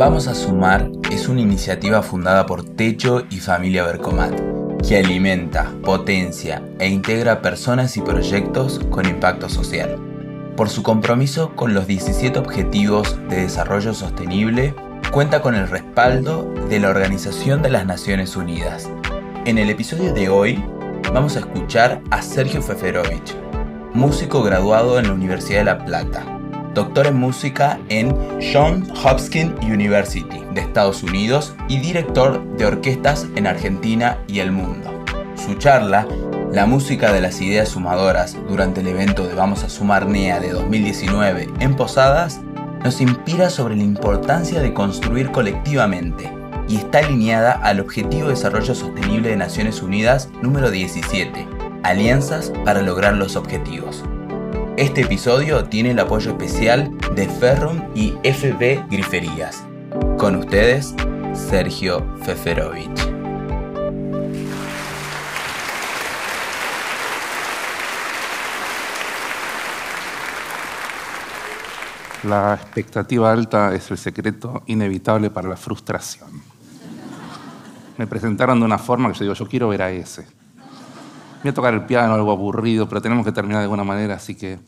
Vamos a Sumar es una iniciativa fundada por Techo y Familia Bercomat que alimenta, potencia e integra personas y proyectos con impacto social. Por su compromiso con los 17 Objetivos de Desarrollo Sostenible, cuenta con el respaldo de la Organización de las Naciones Unidas. En el episodio de hoy vamos a escuchar a Sergio Feferovich, músico graduado en la Universidad de La Plata, doctor en música en Johns Hopkins University de Estados Unidos y director de orquestas en Argentina y el mundo. Su charla, La música de las ideas sumadoras durante el evento de Vamos a Sumar NEA de 2019 en Posadas, nos inspira sobre la importancia de construir colectivamente y está alineada al Objetivo de Desarrollo Sostenible de Naciones Unidas número 17, Alianzas para lograr los objetivos. Este episodio tiene el apoyo especial de Ferrum y FB Griferías. Con ustedes, Sergio Feferovich. La expectativa alta es el secreto inevitable para la frustración. Me presentaron de una forma que yo digo, yo quiero ver a ese. Voy a tocar el piano, algo aburrido, pero tenemos que terminar de alguna manera, así que...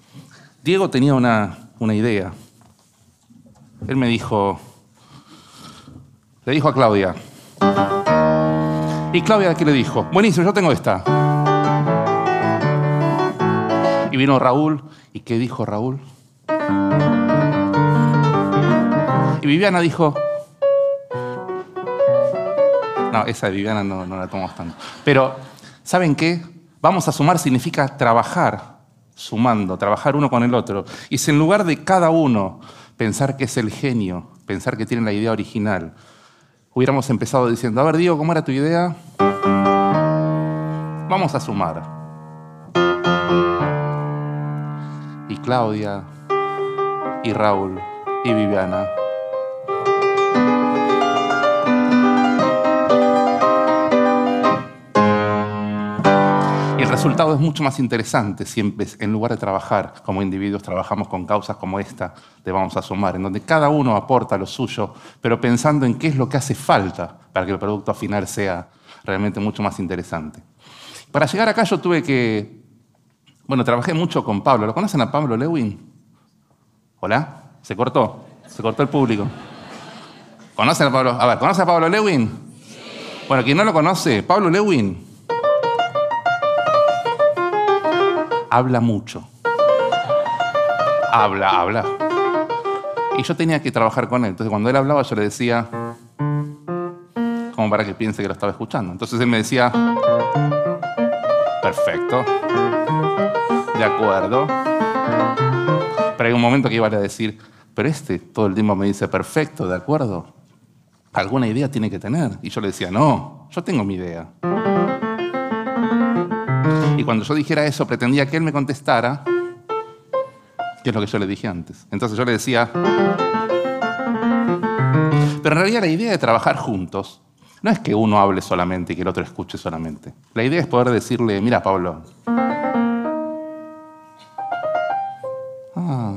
Diego tenía una, una idea. Él me dijo, le dijo a Claudia. ¿Y Claudia qué le dijo? Buenísimo, yo tengo esta. Y vino Raúl, ¿y qué dijo Raúl? Y Viviana dijo, no, esa de Viviana no, no la tomamos tanto. Pero, ¿saben qué? Vamos a sumar significa trabajar, sumando, trabajar uno con el otro. Y si en lugar de cada uno pensar que es el genio, pensar que tiene la idea original, hubiéramos empezado diciendo, a ver, Diego, ¿cómo era tu idea? Vamos a sumar. Y Claudia, y Raúl, y Viviana. Resultado es mucho más interesante si en lugar de trabajar como individuos trabajamos con causas como esta de Vamos a Sumar, en donde cada uno aporta lo suyo, pero pensando en qué es lo que hace falta para que el producto final sea realmente mucho más interesante. Para llegar acá yo tuve que... Bueno, trabajé mucho con Pablo. ¿Lo conocen a Pablo Lewin? ¿Hola? ¿Se cortó? Se cortó el público. ¿Conocen a Pablo? A ver, ¿conoce a Pablo Lewin? Bueno, quien no lo conoce, Pablo Lewin habla mucho. Habla, habla. Y yo tenía que trabajar con él. Entonces cuando él hablaba yo le decía, como para que piense que lo estaba escuchando. Entonces él me decía, perfecto, de acuerdo. Pero hay un momento que iba a decir, pero este todo el tiempo me dice, perfecto, de acuerdo. Alguna idea tiene que tener. Y yo le decía, no, yo tengo mi idea. Y cuando yo dijera eso, pretendía que él me contestara, que es lo que yo le dije antes. Entonces yo le decía, pero en realidad la idea de trabajar juntos no es que uno hable solamente y que el otro escuche solamente. La idea es poder decirle, mira Pablo, ah.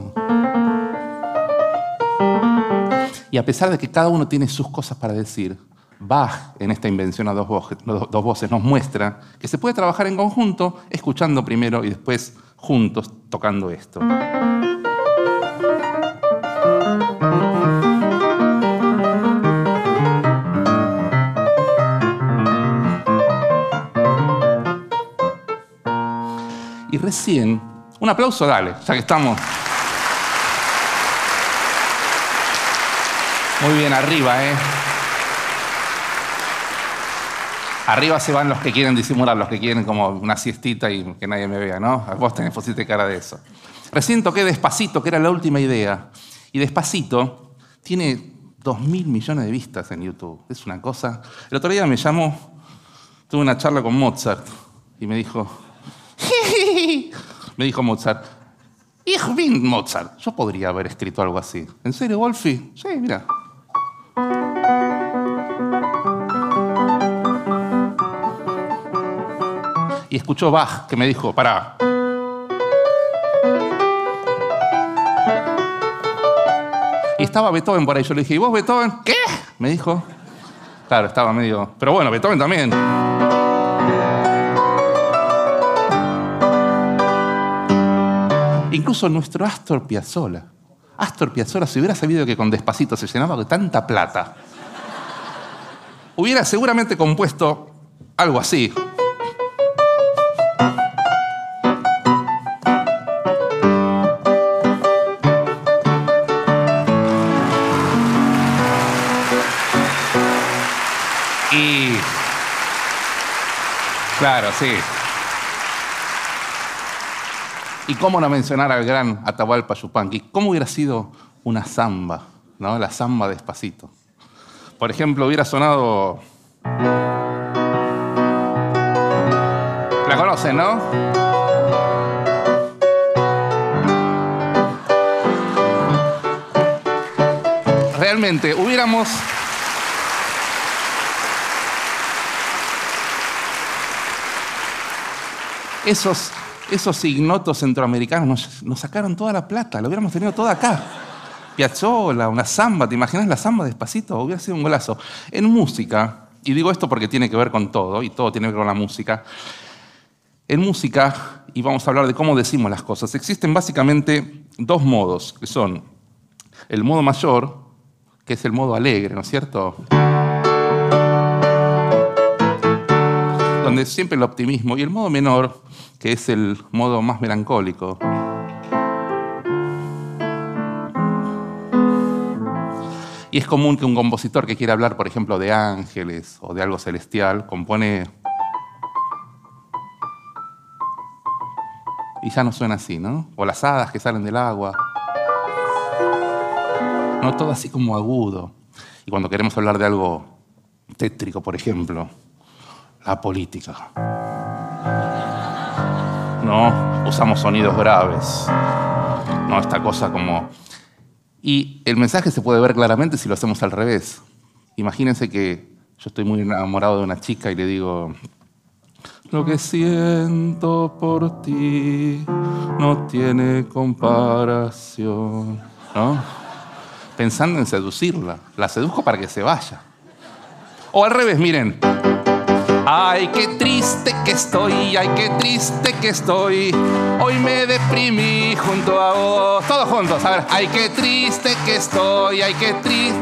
y a pesar de que cada uno tiene sus cosas para decir, Bach, en esta invención a dos voces, nos muestra que se puede trabajar en conjunto, escuchando primero y después juntos tocando esto. Y recién, un aplauso, dale, ya que estamos. Muy bien, arriba, ¿eh? Arriba se van los que quieren disimular, los que quieren como una siestita y que nadie me vea, ¿no? Vos tenés pusiste cara de eso. Recién toqué Despacito, que era la última idea. Y Despacito tiene dos mil millones de vistas en YouTube. Es una cosa. El otro día me llamó, tuve una charla con Mozart y me dijo, me dijo Mozart, hijo bien Mozart, yo podría haber escrito algo así. ¿En serio, Wolfi? Sí, mira. Y escuchó Bach que me dijo, pará. Y estaba Beethoven por ahí. Yo le dije, ¿y vos Beethoven? ¿Qué? Me dijo. Claro, estaba medio... Pero bueno, Beethoven también. Incluso nuestro Astor Piazzolla. Astor Piazzolla, si hubiera sabido que con Despacito se llenaba de tanta plata, hubiera seguramente compuesto algo así. Claro, sí. Y cómo no mencionar al gran Atahualpa Yupanqui. ¿Cómo hubiera sido una samba, ¿no? La samba despacito. Por ejemplo, hubiera sonado... La conocen, ¿no? Realmente, hubiéramos... Esos, ignotos centroamericanos nos, sacaron toda la plata, lo hubiéramos tenido toda acá. Piazzolla, una samba, ¿te imaginas la samba despacito? Hubiera sido un golazo. En música, y digo esto porque tiene que ver con todo, y todo tiene que ver con la música, en música, y vamos a hablar de cómo decimos las cosas, existen básicamente dos modos, que son el modo mayor, que es el modo alegre, ¿no es cierto? Donde siempre el optimismo, y el modo menor, que es el modo más melancólico. Y es común que un compositor que quiera hablar, por ejemplo, de ángeles o de algo celestial, compone... Y ya no suena así, ¿no? O las hadas que salen del agua. No todo así como agudo. Y cuando queremos hablar de algo tétrico, por ejemplo, la política. No, usamos sonidos graves. No, esta cosa como y el mensaje se puede ver claramente si lo hacemos al revés. Imagínense que yo estoy muy enamorado de una chica y le digo, lo que siento por ti no tiene comparación. ¿No? Pensando en seducirla. La seduzco para que se vaya. O al revés, miren. Ay, qué triste que estoy, ay, qué triste que estoy. Hoy me deprimí junto a vos. Todos juntos, a ver. Ay, qué triste que estoy, ay, qué triste.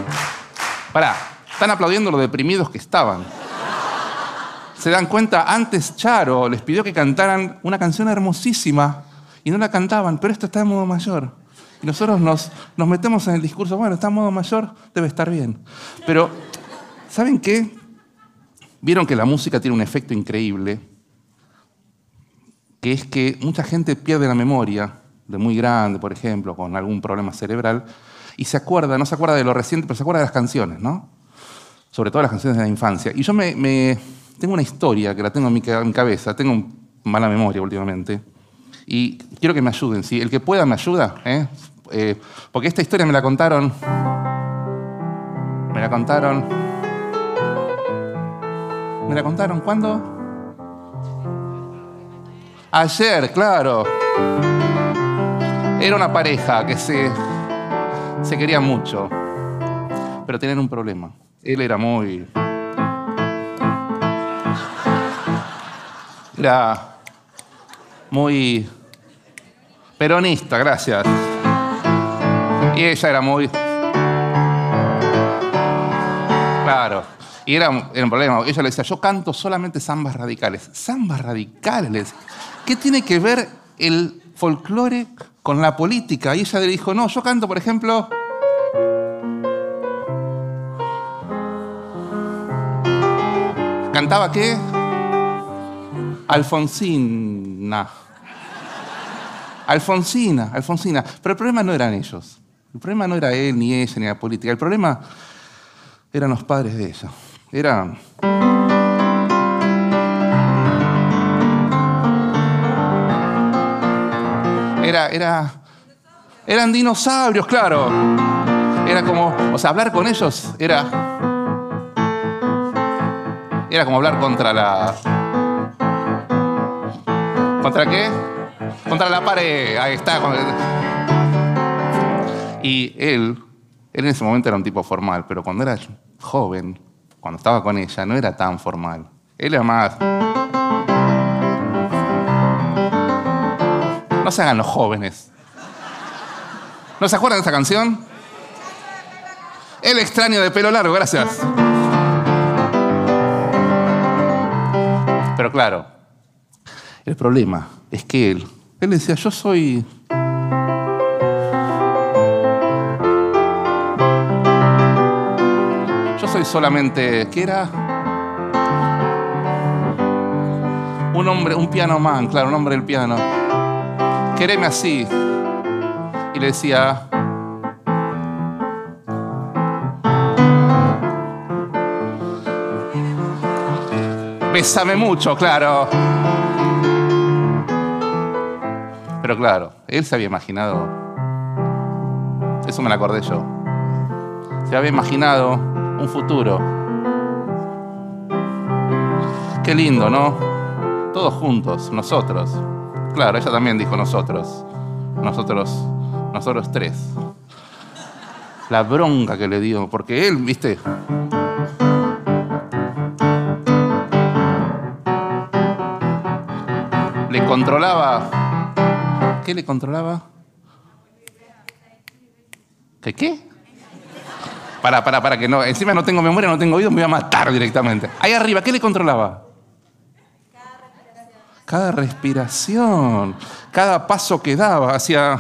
Pará, están aplaudiendo lo deprimidos que estaban. Se dan cuenta, antes Charo les pidió que cantaran una canción hermosísima y no la cantaban, pero esto está en modo mayor. Y nosotros nos, nos metemos en el discurso, bueno, está en modo mayor, debe estar bien. Pero, ¿saben qué? Vieron que la música tiene un efecto increíble, que es que mucha gente pierde la memoria de muy grande, por ejemplo, con algún problema cerebral, y se acuerda, no se acuerda de lo reciente, pero se acuerda de las canciones, ¿no? Sobre todo las canciones de la infancia. Y yo me, tengo una historia que la tengo en mi, cabeza, tengo mala memoria últimamente, y quiero que me ayuden, ¿sí? El que pueda me ayuda, ¿eh? Eh, porque esta historia me la contaron, me la contaron ¿Me la contaron cuándo? Ayer, claro. Era una pareja que se, se quería mucho, pero tenían un problema. Él era muy... Era muy peronista, gracias. Y ella era muy... Claro. Y era, un problema. Ella le decía, yo canto solamente zambas radicales. ¿Zambas radicales? ¿Qué tiene que ver el folclore con la política? Y ella le dijo, no, yo canto, por ejemplo... ¿Cantaba qué? Alfonsina. Alfonsina, Alfonsina. Pero el problema no eran ellos. El problema no era él, ni ella, ni la política. El problema eran los padres de ella. Era... Era, era, eran dinosaurios, claro. Era como, o sea, hablar con ellos era, era como hablar contra la, ¿contra qué? Contra la pared. Ahí está. Y él Él en ese momento era un tipo formal, pero cuando era joven, cuando estaba con ella, no era tan formal. Él era más... No se hagan los jóvenes. ¿No se acuerdan de esa canción? El extraño de pelo largo, gracias. Pero claro, el problema es que él, él decía, yo soy... Solamente, ¿qué era? Un hombre, un piano man, claro, un hombre del piano. Quereme así. Y le decía, Bésame mucho, claro. Pero claro, él se había imaginado. Eso me lo acordé yo. Se había imaginado un futuro. Qué lindo, ¿no? Todos juntos, nosotros. Claro, ella también dijo nosotros. Nosotros, nosotros tres. La bronca que le dio, porque él, viste, le controlaba. ¿Qué le controlaba? ¿Qué qué? Para, para, para, que no. Encima no tengo memoria, no tengo oído, me voy a matar directamente. Ahí arriba, ¿qué le controlaba? Cada respiración, cada paso que daba hacia.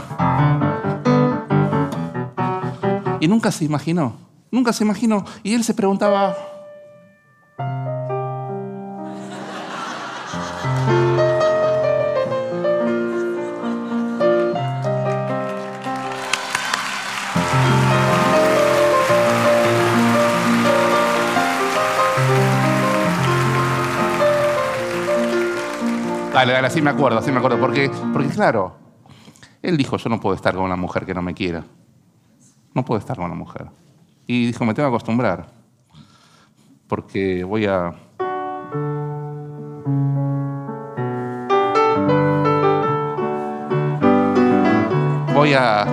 Y nunca se imaginó, nunca se imaginó. Y él se preguntaba, Así me acuerdo, así me acuerdo. Porque, porque claro, él dijo, yo no puedo estar con una mujer que no me quiera. No puedo estar con una mujer. Y dijo, me tengo que acostumbrar. Porque voy a... Voy a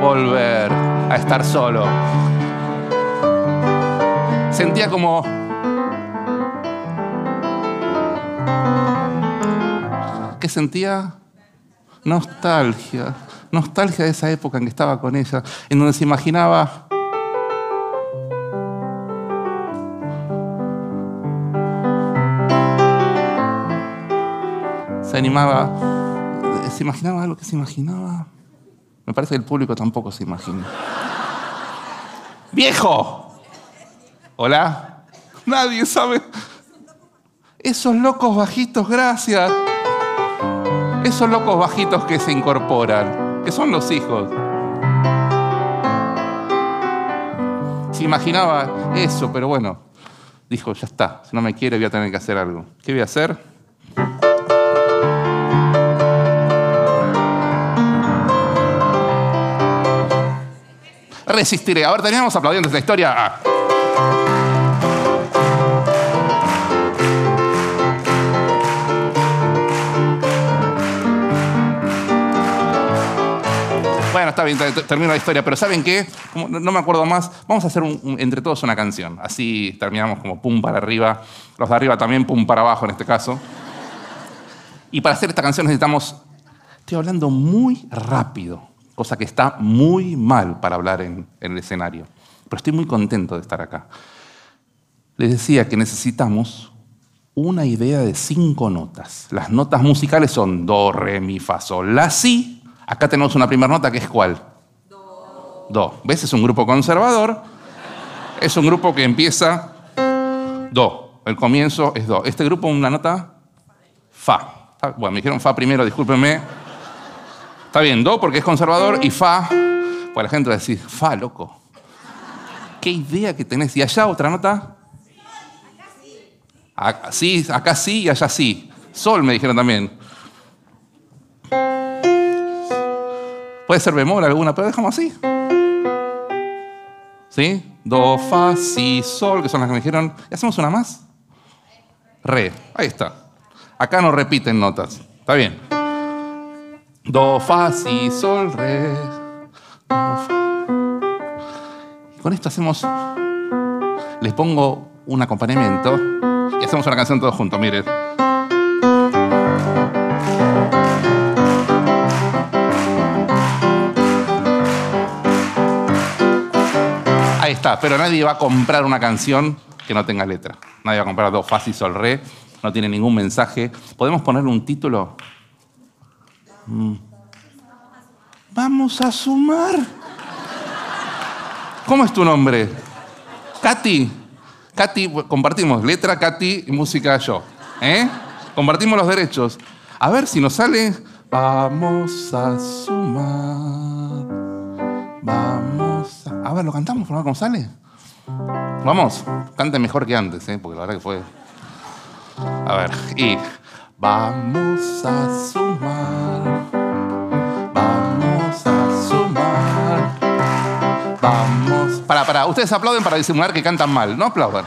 volver a estar solo. Sentía como que sentía nostalgia, nostalgia de esa época en que estaba con ella, en donde se imaginaba se animaba, se imaginaba algo que se imaginaba. Me parece que el público tampoco se imagina. ¡Viejo! ¿Hola? Nadie sabe. Esos locos bajitos, gracias. Esos locos bajitos que se incorporan, que son los hijos. Se imaginaba eso, pero bueno, dijo, ya está, si no me quiere voy a tener que hacer algo. ¿Qué voy a hacer? Resistiré. A ver, teníamos aplaudiendo esta historia. Ah. Está bien, termino la historia, pero ¿saben qué? no me acuerdo más. Vamos a hacer entre todos una canción. Así terminamos como pum para arriba. Los de arriba también pum para abajo en este caso. Y para hacer esta canción necesitamos. Estoy hablando muy rápido, cosa que está muy mal para hablar en, en el escenario. Pero estoy muy contento de estar acá. Les decía que necesitamos una idea de cinco notas. Las notas musicales son do, re, mi, fa, sol, la, si Acá tenemos una primera nota que es cuál? Do. Do. ¿Ves? Es un grupo conservador. Es un grupo que empieza Do. El comienzo es Do. Este grupo, una nota Fa. Bueno, me dijeron Fa primero, discúlpenme. Está bien, Do porque es conservador y Fa, pues la gente va a decir, Fa, loco. ¿Qué idea que tenés? ¿Y allá otra nota? Acá sí, acá sí y allá sí. Sol me dijeron también. Puede ser bemol alguna, pero dejamos así. ¿Sí? Do, fa, si, sol, que son las que me dijeron. ¿Y hacemos una más? Re. Ahí está. Acá no repiten notas. Está bien. Do, fa, si, sol, re. con esto hacemos. Les pongo un acompañamiento y hacemos una canción todos juntos, miren. Está, pero nadie va a comprar una canción que no tenga letra. Nadie va a comprar dos fa, si, sol, re, no tiene ningún mensaje. ¿Podemos ponerle un título? Mm. Vamos a sumar. ¿Cómo es tu nombre? Katy. Katy, compartimos letra, Katy y música yo. ¿Eh? Compartimos los derechos. A ver si nos sale. Vamos a sumar. Vamos a. Ver, lo cantamos. ¿Cómo sale? Vamos, cante mejor que antes, ¿eh? porque la verdad que fue. A ver, y. Vamos a sumar. Vamos a sumar. Vamos. Para, para, ustedes aplauden para disimular que cantan mal, no aplaudan.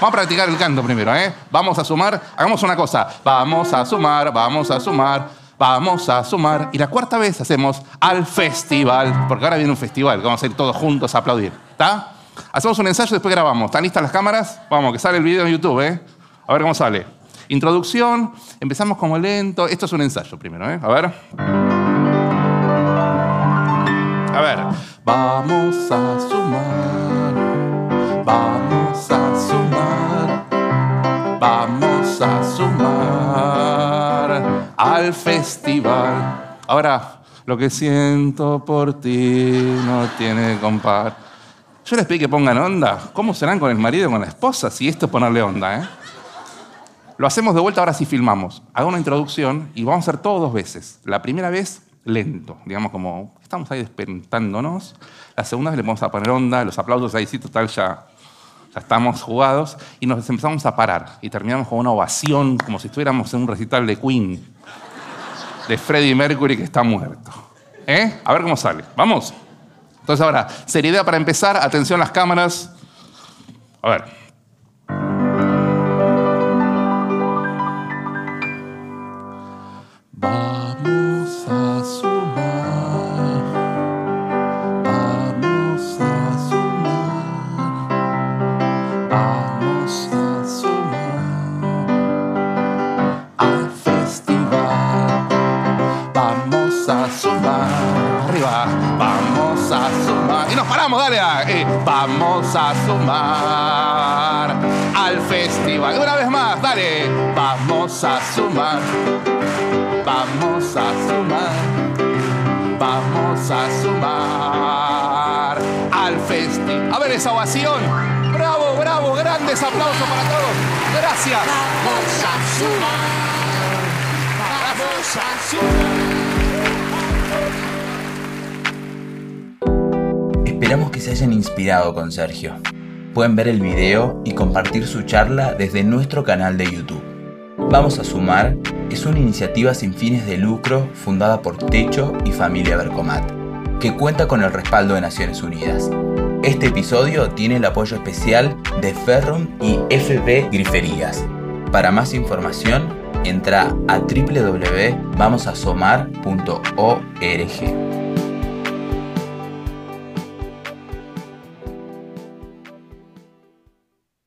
Vamos a practicar el canto primero, ¿eh? Vamos a sumar. Hagamos una cosa. Vamos a sumar, vamos a sumar. Vamos a sumar. Y la cuarta vez hacemos al festival. Porque ahora viene un festival. Vamos a ir todos juntos a aplaudir. ¿Está? Hacemos un ensayo después grabamos. ¿Están listas las cámaras? Vamos, que sale el video en YouTube, ¿eh? A ver cómo sale. Introducción. Empezamos como lento. Esto es un ensayo primero, ¿eh? A ver. Al festival. Ahora, lo que siento por ti no tiene compar. Yo les pedí que pongan onda. ¿Cómo serán con el marido y con la esposa si esto es ponerle onda, eh? Lo hacemos de vuelta, ahora sí filmamos. Hago una introducción y vamos a hacer todo dos veces. La primera vez, lento, digamos como estamos ahí despertándonos. La segunda vez le vamos a poner onda, los aplausos ahí sí, total, ya, ya estamos jugados. Y nos empezamos a parar y terminamos con una ovación, como si estuviéramos en un recital de Queen, de Freddie Mercury que está muerto. ¿Eh? A ver cómo sale. ¿Vamos? Entonces ahora, seriedad para empezar, atención las cámaras. A ver. Dale. eh, vamos a sumar al festival. Una vez más, dale. Vamos a sumar. Vamos a sumar. Vamos a sumar al festival. A ver esa ovación. Bravo, bravo. Grandes aplausos para todos. Gracias. Vamos a sumar. Vamos a sumar. Esperamos que se hayan inspirado con Sergio. Pueden ver el video y compartir su charla desde nuestro canal de YouTube. Vamos a sumar es una iniciativa sin fines de lucro fundada por Techo y Familia Bercomat, que cuenta con el respaldo de Naciones Unidas. Este episodio tiene el apoyo especial de Ferrum y FB Griferías. Para más información, entra a www.vamosasomar.org.